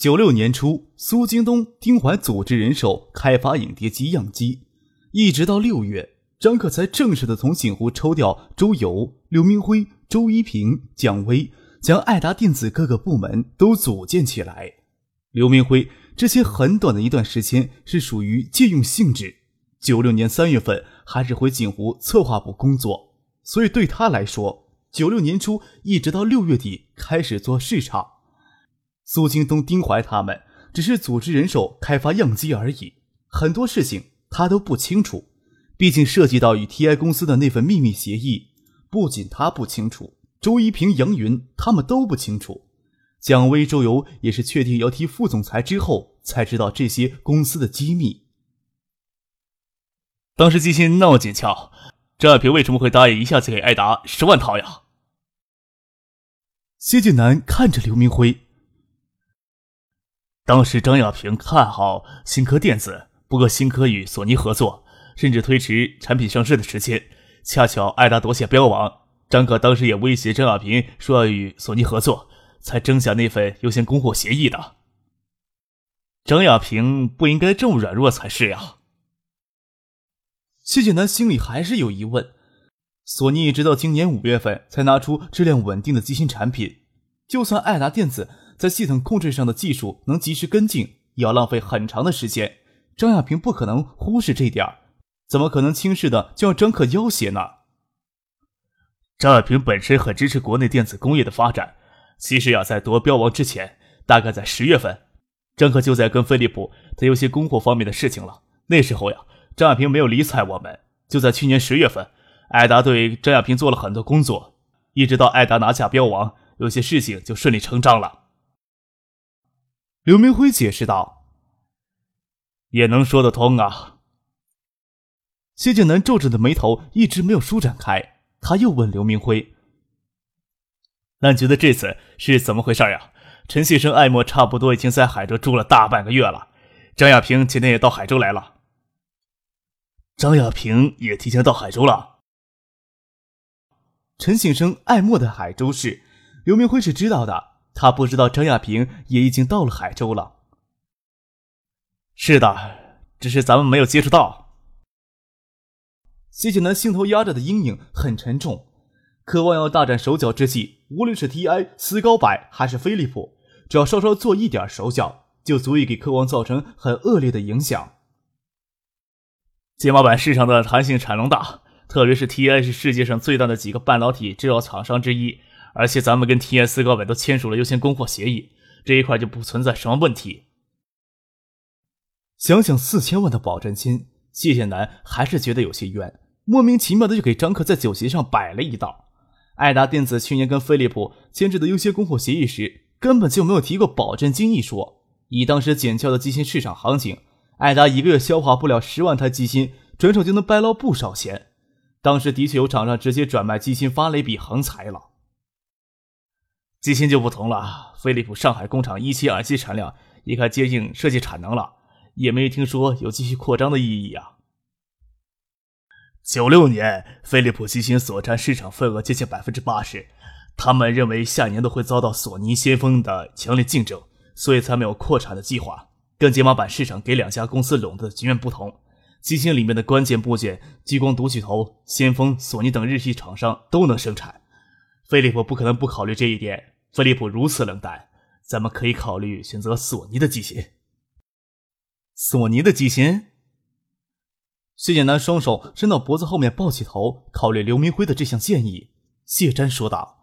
九六年初，苏京东、丁怀组织人手开发影碟机样机，一直到六月，张克才正式的从锦湖抽调周游、刘明辉、周一平、蒋威，将爱达电子各个部门都组建起来。刘明辉之前很短的一段时间是属于借用性质，九六年三月份还是回锦湖策划部工作，所以对他来说，九六年初一直到六月底开始做市场。苏京东、丁怀他们只是组织人手开发样机而已，很多事情他都不清楚。毕竟涉及到与 TI 公司的那份秘密协议，不仅他不清楚，周一平、杨云他们都不清楚。蒋威、周游也是确定要提副总裁之后，才知道这些公司的机密。当时机芯那么紧俏，张亚平为什么会答应一下子给艾达十万套呀？谢晋南看着刘明辉。当时张亚平看好新科电子，不过新科与索尼合作，甚至推迟产品上市的时间。恰巧艾达夺下标王，张可当时也威胁张亚平说要与索尼合作，才争下那份优先供货协议的。张亚平不应该这么软弱才是呀。谢剑南心里还是有疑问：索尼直到今年五月份才拿出质量稳定的机芯产品，就算爱达电子。在系统控制上的技术能及时跟进，也要浪费很长的时间。张亚平不可能忽视这点怎么可能轻视的就要张克要挟呢？张亚平本身很支持国内电子工业的发展。其实呀，在夺标王之前，大概在十月份，张克就在跟飞利浦谈有些供货方面的事情了。那时候呀，张亚平没有理睬我们。就在去年十月份，艾达对张亚平做了很多工作，一直到艾达拿下标王，有些事情就顺理成章了。刘明辉解释道：“也能说得通啊。”谢剑南皱着的眉头一直没有舒展开。他又问刘明辉：“那你觉得这次是怎么回事呀？陈先生、艾莫差不多已经在海州住了大半个月了。张亚平今天也到海州来了。张亚平也提前到海州了。陈先生、艾莫的海州市，刘明辉是知道的。”他不知道张亚平也已经到了海州了。是的，只是咱们没有接触到。谢剑南心头压着的阴影很沉重，渴望要大展手脚之际，无论是 T.I、斯高柏还是飞利浦，只要稍稍做一点手脚，就足以给科王造成很恶劣的影响。解码板市场的弹性产能大，特别是 T.I 是世界上最大的几个半导体制造厂商之一。而且咱们跟 T S 高本都签署了优先供货协议，这一块就不存在什么问题。想想四千万的保证金，谢谢南还是觉得有些冤，莫名其妙的就给张克在酒席上摆了一道。爱达电子去年跟飞利浦签制的优先供货协议时，根本就没有提过保证金一说。以当时紧俏的机芯市场行情，爱达一个月消化不了十万台机芯，转手就能掰捞不少钱。当时的确有厂商直接转卖机芯发了一笔横财了。机芯就不同了，飞利浦上海工厂一期、二期产量也快接近设计产能了，也没听说有继续扩张的意义啊。九六年，飞利浦机芯所占市场份额接近百分之八十，他们认为下年都会遭到索尼、先锋的强烈竞争，所以才没有扩产的计划。跟解码板市场给两家公司垄断的局面不同，机芯里面的关键部件，激光读取头、先锋、索尼等日系厂商都能生产。飞利浦不可能不考虑这一点。飞利浦如此冷淡，咱们可以考虑选择索尼的机芯。索尼的机芯。谢剑南双手伸到脖子后面，抱起头，考虑刘明辉的这项建议。谢瞻说道：“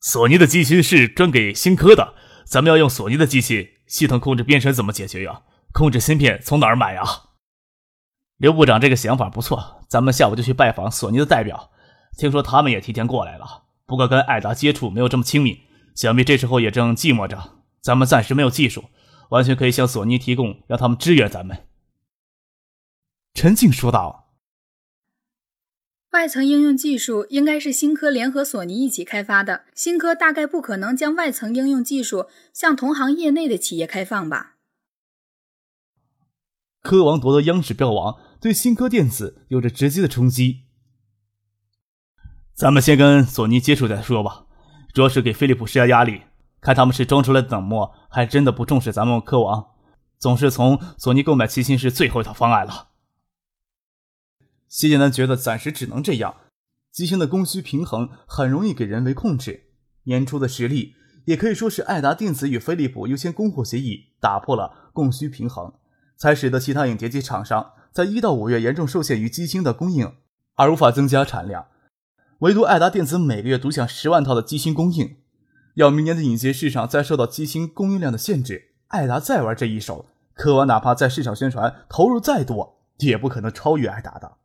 索尼的机芯是专给新科的，咱们要用索尼的机芯，系统控制编程怎么解决呀？控制芯片从哪儿买呀？”刘部长这个想法不错，咱们下午就去拜访索尼的代表。听说他们也提前过来了，不过跟艾达接触没有这么亲密，想必这时候也正寂寞着。咱们暂时没有技术，完全可以向索尼提供，让他们支援咱们。陈静说道：“外层应用技术应该是新科联合索尼一起开发的，新科大概不可能将外层应用技术向同行业内的企业开放吧？”科王夺得央视标王，对新科电子有着直接的冲击。咱们先跟索尼接触再说吧，主要是给飞利浦施加压力，看他们是装出来的冷漠，还真的不重视咱们科王。总是从索尼购买七星是最后一套方案了。谢剑南觉得暂时只能这样，机芯的供需平衡很容易给人为控制。年初的实力也可以说是爱达电子与飞利浦优先供货协议打破了供需平衡，才使得其他影碟机厂商在一到五月严重受限于机芯的供应，而无法增加产量。唯独爱达电子每个月独享十万套的机芯供应，要明年的影碟市场再受到机芯供应量的限制。爱达再玩这一手，科王哪怕在市场宣传投入再多，也不可能超越爱达的。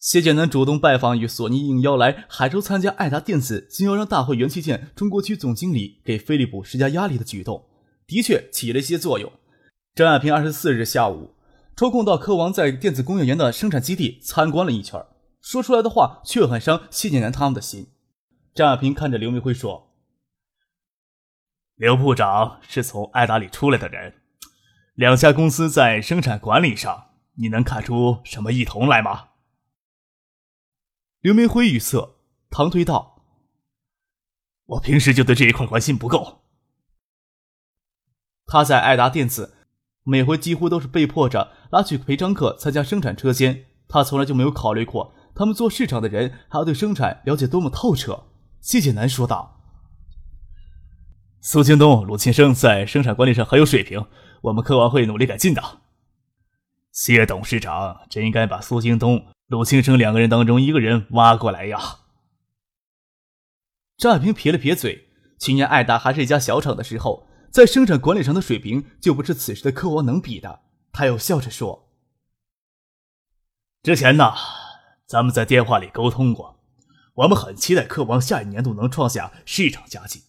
谢剑南主动拜访与索尼应邀来海州参加爱达电子经销商大会元器件中国区总经理给飞利浦施加压力的举动，的确起了一些作用。张亚平二十四日下午抽空到科王在电子工业园的生产基地参观了一圈，说出来的话却很伤谢剑南他们的心。张亚平看着刘明辉说。刘部长是从爱达里出来的人，两家公司在生产管理上，你能看出什么异同来吗？刘明辉语塞，唐推道：“我平时就对这一块关心不够。他在爱达电子，每回几乎都是被迫着拉去陪张克参加生产车间，他从来就没有考虑过他们做市场的人还要对生产了解多么透彻。”谢剑南说道。苏京东、鲁庆生在生产管理上很有水平，我们科王会努力改进的。谢董事长真应该把苏京东、鲁庆生两个人当中一个人挖过来呀。张亚平撇了撇嘴，去年爱达还是一家小厂的时候，在生产管理上的水平就不是此时的科王能比的。他又笑着说：“之前呢，咱们在电话里沟通过，我们很期待科王下一年度能创下市场佳绩。”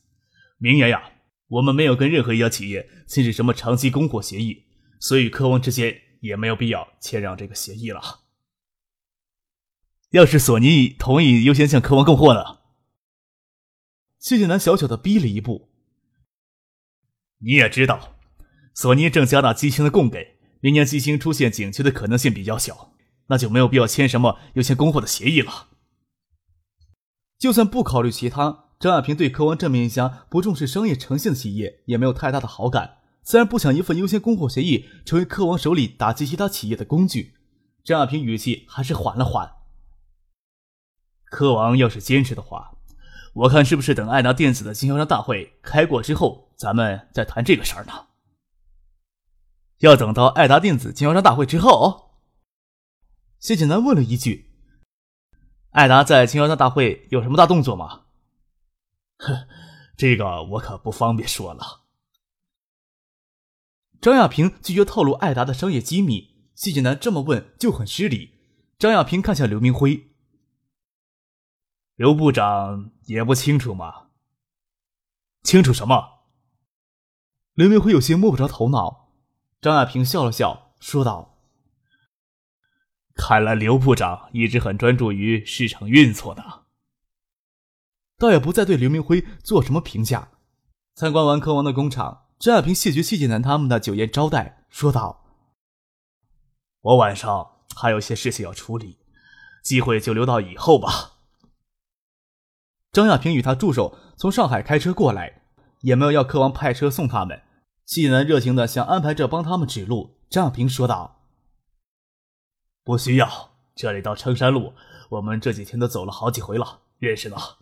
明年呀，我们没有跟任何一家企业签署什么长期供货协议，所以科王之间也没有必要签让这个协议了。要是索尼同意优先向科王供货呢？谢谢南小小的逼了一步。你也知道，索尼正加大机芯的供给，明年机芯出现紧缺的可能性比较小，那就没有必要签什么优先供货的协议了。就算不考虑其他。张亚平对科王这么一家不重视商业诚信的企业也没有太大的好感，自然不想一份优先供货协议成为科王手里打击其他企业的工具。张亚平语气还是缓了缓。科王要是坚持的话，我看是不是等爱达电子的经销商大会开过之后，咱们再谈这个事儿呢？要等到爱达电子经销商大会之后？谢景南问了一句：“艾达在经销商大会有什么大动作吗？”哼，这个我可不方便说了。张亚平拒绝透露艾达的商业机密，谢景南这么问就很失礼。张亚平看向刘明辉，刘部长也不清楚吗？清楚什么？刘明辉有些摸不着头脑。张亚平笑了笑，说道：“看来刘部长一直很专注于市场运作呢。”倒也不再对刘明辉做什么评价。参观完科王的工厂，张亚平谢绝谢剑南他们的酒宴招待，说道：“我晚上还有些事情要处理，机会就留到以后吧。”张亚平与他助手从上海开车过来，也没有要科王派车送他们。谢剑南热情的想安排着帮他们指路。张亚平说道：“不需要，这里到청山路，我们这几天都走了好几回了，认识了。”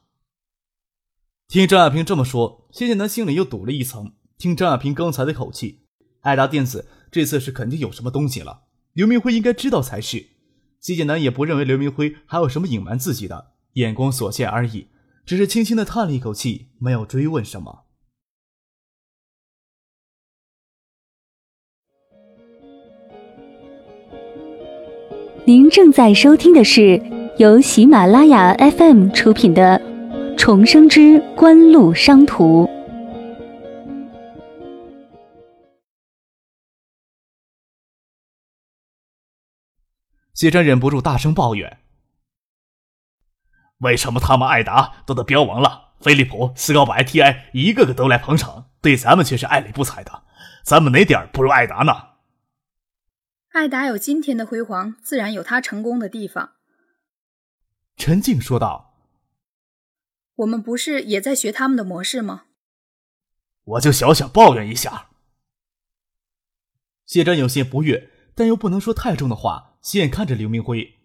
听张亚平这么说，谢剑南心里又堵了一层。听张亚平刚才的口气，爱达电子这次是肯定有什么东西了。刘明辉应该知道才是。谢剑南也不认为刘明辉还有什么隐瞒自己的，眼光所限而已，只是轻轻的叹了一口气，没有追问什么。您正在收听的是由喜马拉雅 FM 出品的。重生之官路商途。谢真忍不住大声抱怨：“为什么他们艾达都得标王了，飞利浦、斯高白、T.I 一个个都来捧场，对咱们却是爱理不睬的？咱们哪点不如艾达呢？”艾达有今天的辉煌，自然有他成功的地方。陈静说道：“我们不是也在学他们的模式吗？”我就小小抱怨一下。谢真有些不悦，但又不能说太重的话，斜眼看着刘明辉：“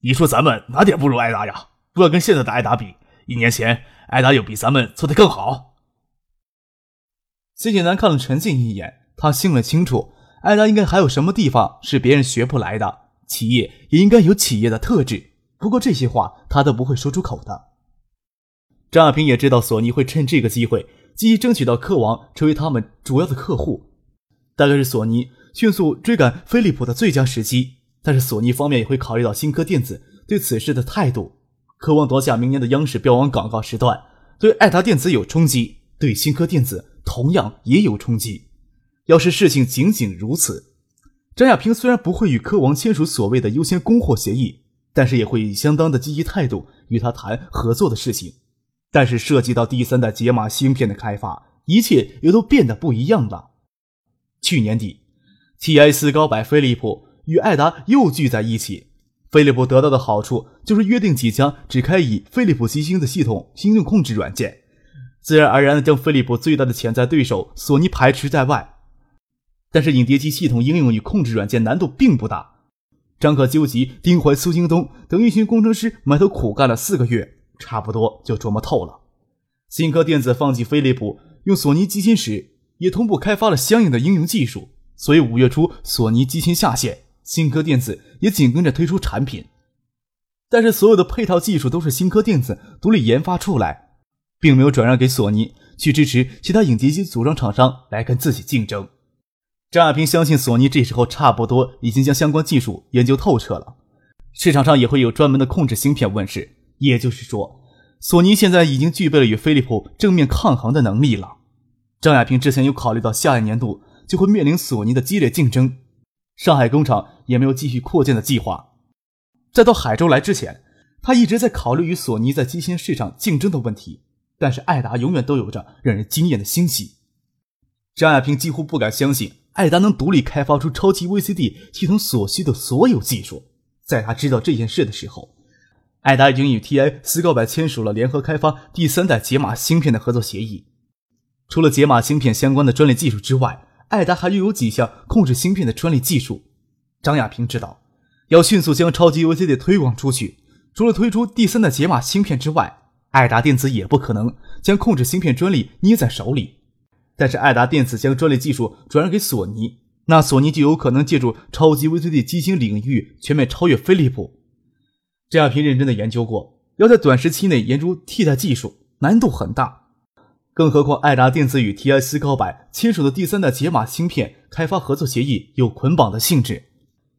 你说咱们哪点不如艾达呀？不要跟现在的艾达比，一年前艾达有比咱们做的更好。”谢景南看了陈静一眼，他心里清楚。艾达应该还有什么地方是别人学不来的？企业也应该有企业的特质。不过这些话他都不会说出口的。张亚平也知道索尼会趁这个机会积极争取到科王成为他们主要的客户，大概是索尼迅速追赶飞利浦的最佳时机。但是索尼方面也会考虑到新科电子对此事的态度。科王夺下明年的央视标王广告时段，对爱达电子有冲击，对新科电子同样也有冲击。要是事情仅仅如此，张亚平虽然不会与科王签署所谓的优先供货协议，但是也会以相当的积极态度与他谈合作的事情。但是涉及到第三代解码芯片的开发，一切又都变得不一样了。去年底，TI 斯高百飞利浦与艾达又聚在一起，飞利浦得到的好处就是约定即将只开以飞利浦基星的系统应用控制软件，自然而然的将飞利浦最大的潜在对手索尼排除在外。但是影碟机系统应用与控制软件难度并不大，张可、纠集、丁怀、苏京东等一群工程师埋头苦干了四个月，差不多就琢磨透了。新科电子放弃飞利浦用索尼机芯时，也同步开发了相应的应用技术，所以五月初索尼机芯下线，新科电子也紧跟着推出产品。但是所有的配套技术都是新科电子独立研发出来，并没有转让给索尼去支持其他影碟机组装厂商来跟自己竞争。张亚平相信，索尼这时候差不多已经将相关技术研究透彻了，市场上也会有专门的控制芯片问世。也就是说，索尼现在已经具备了与飞利浦正面抗衡的能力了。张亚平之前有考虑到下一年度就会面临索尼的激烈竞争，上海工厂也没有继续扩建的计划。在到海州来之前，他一直在考虑与索尼在机芯市场竞争的问题。但是艾达永远都有着让人惊艳的欣喜。张亚平几乎不敢相信。艾达能独立开发出超级 VCD 系统所需的所有技术。在他知道这件事的时候，艾达已经与 TI 斯高柏签署了联合开发第三代解码芯片的合作协议。除了解码芯片相关的专利技术之外，艾达还拥有几项控制芯片的专利技术。张亚平知道，要迅速将超级 VCD 推广出去，除了推出第三代解码芯片之外，艾达电子也不可能将控制芯片专利捏在手里。但是，爱达电子将专利技术转让给索尼，那索尼就有可能借助超级 VCD 机芯领域全面超越飞利浦。这亚平认真的研究过，要在短时期内研究替代技术，难度很大。更何况，爱达电子与 TI 斯高柏签署的第三代解码芯片开发合作协议有捆绑的性质，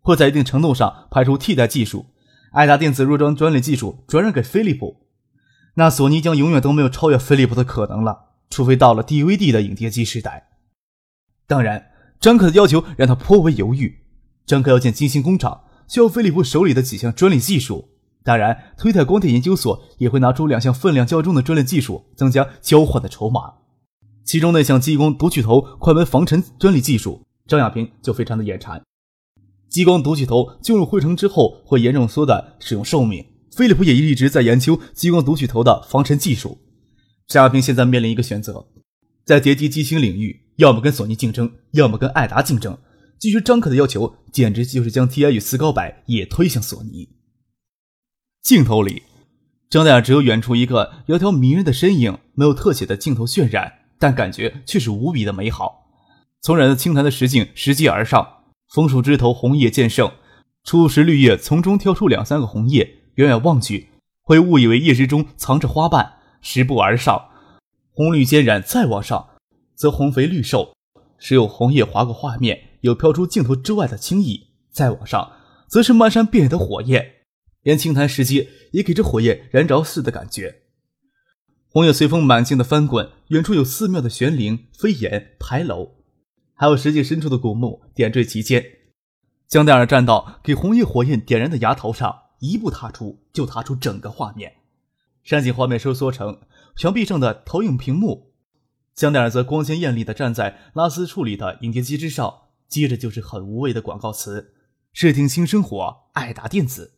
会在一定程度上排除替代技术。爱达电子若将专利技术转让给飞利浦，那索尼将永远都没有超越飞利浦的可能了。除非到了 DVD 的影碟机时代，当然，张克的要求让他颇为犹豫。张克要建金星工厂，需要飞利浦手里的几项专利技术。当然，推特光电研究所也会拿出两项分量较重的专利技术，增加交换的筹码。其中那项激光读取头快门防尘专利技术，张亚平就非常的眼馋。激光读取头进入灰尘之后会严重缩短使用寿命，飞利浦也一直在研究激光读取头的防尘技术。张亚平现在面临一个选择，在叠机机芯领域，要么跟索尼竞争，要么跟爱达竞争。基于张可的要求，简直就是将 TI 与斯高柏也推向索尼。镜头里，张大雅只有远处一个窈窕迷人的身影，没有特写的镜头渲染，但感觉却是无比的美好。从染得青苔的石径拾阶而上，枫树枝头红叶渐盛，初时绿叶从中挑出两三个红叶，远远望去，会误以为叶之中藏着花瓣。十步而上，红绿兼染；再往上，则红肥绿瘦，时有红叶划过画面，有飘出镜头之外的青意；再往上，则是漫山遍野的火焰，连青苔石阶也给这火焰燃着似的感觉。红叶随风满径的翻滚，远处有寺庙的悬铃、飞檐、牌楼，还有石界深处的古墓点缀其间。江戴尔站到给红叶火焰点燃的崖头上，一步踏出就踏出整个画面。山景画面收缩成墙壁上的投影屏幕，香奈儿则光鲜艳丽地站在拉丝处理的影碟机之上，接着就是很无谓的广告词：“视听新生活，爱达电子。”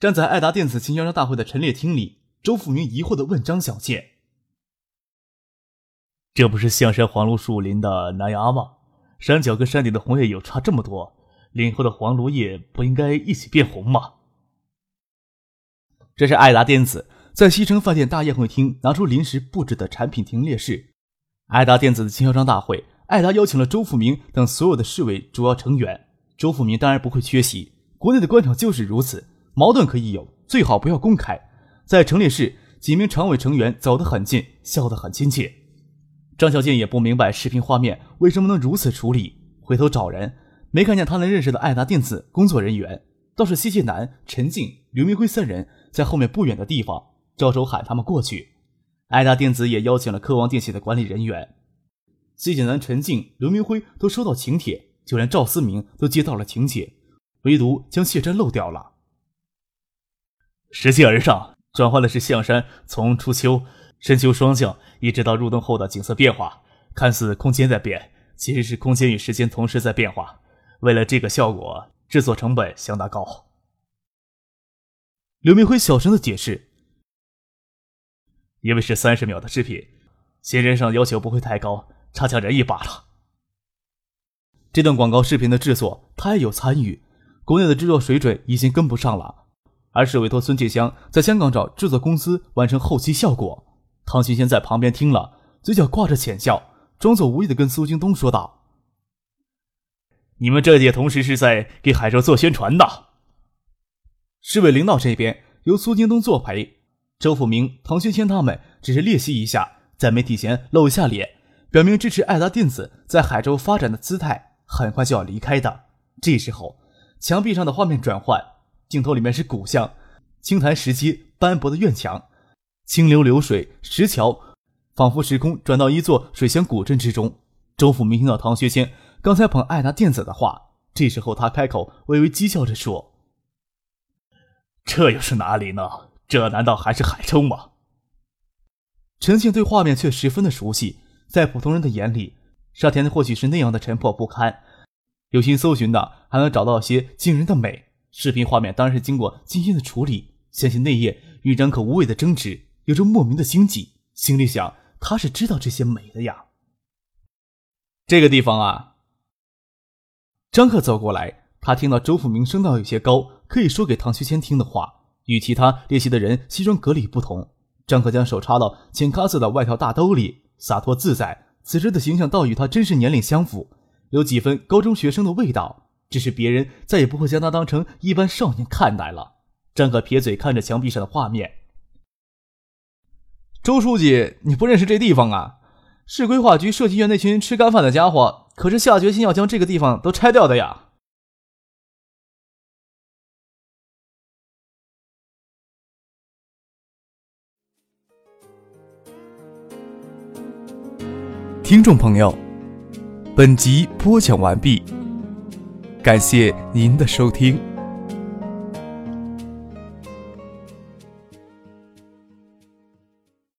站在爱达电子经销商大会的陈列厅里，周富明疑惑地问张小倩。这不是象山黄芦树林的南崖吗？山脚跟山顶的红叶有差这么多，林后的黄芦叶不应该一起变红吗？这是爱达电子在西城饭店大宴会厅拿出临时布置的产品陈列室。爱达电子的经销商大会，爱达邀请了周富明等所有的市委主要成员。周富明当然不会缺席。国内的官场就是如此，矛盾可以有，最好不要公开。在陈列室，几名常委成员走得很近，笑得很亲切。张小健也不明白视频画面为什么能如此处理，回头找人，没看见他能认识的爱达电子工作人员，倒是谢谢南、陈静、刘明辉三人在后面不远的地方招手喊他们过去。爱达电子也邀请了科王电器的管理人员，谢谢南、陈静、刘明辉都收到请帖，就连赵思明都接到了请帖，唯独将谢珍漏掉了。拾级而上，转换的是象山从初秋。深秋霜降，一直到入冬后的景色变化，看似空间在变，其实是空间与时间同时在变化。为了这个效果，制作成本相当高。刘明辉小声的解释：“因为是三十秒的视频，新人上要求不会太高，差强人意罢了。”这段广告视频的制作，他也有参与。国内的制作水准已经跟不上了，而是委托孙继香在香港找制作公司完成后期效果。唐新先在旁边听了，嘴角挂着浅笑，装作无意的跟苏京东说道：“你们这届同时是在给海州做宣传的。”市委领导这边由苏京东作陪，周富明、唐学谦他们只是列席一下，在媒体前露一下脸，表明支持爱达电子在海州发展的姿态，很快就要离开的。这时候，墙壁上的画面转换，镜头里面是古巷、青苔石阶、斑驳的院墙。清流流水，石桥，仿佛时空转到一座水乡古镇之中。周富明听到唐学谦刚才捧爱达电子的话，这时候他开口，微微讥笑着说：“这又是哪里呢？这难道还是海州吗？”陈庆对画面却十分的熟悉，在普通人的眼里，沙田或许是那样的沉破不堪。有心搜寻的，还能找到些惊人的美。视频画面当然是经过精心的处理，相信那夜与张可无谓的争执。有着莫名的心悸，心里想他是知道这些美的呀。这个地方啊，张克走过来，他听到周富明声道有些高，可以说给唐学谦听的话，与其他列席的人西装革履不同。张克将手插到浅咖色的外套大兜里，洒脱自在，此时的形象倒与他真实年龄相符，有几分高中学生的味道。只是别人再也不会将他当成一般少年看待了。张克撇嘴看着墙壁上的画面。周书记，你不认识这地方啊？市规划局设计院那群吃干饭的家伙，可是下决心要将这个地方都拆掉的呀！听众朋友，本集播讲完毕，感谢您的收听。